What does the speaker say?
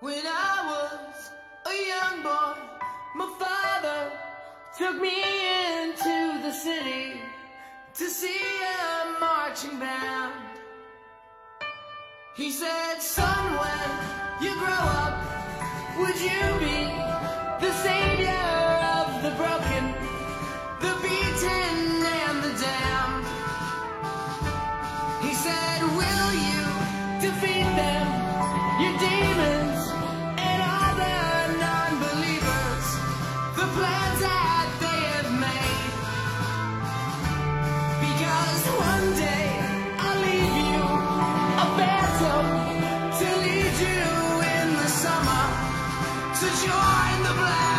When I was a young boy, my father took me into the city to see a marching band. He said, son, when you grow up, would you be the savior of the broken, the beaten, to join the black.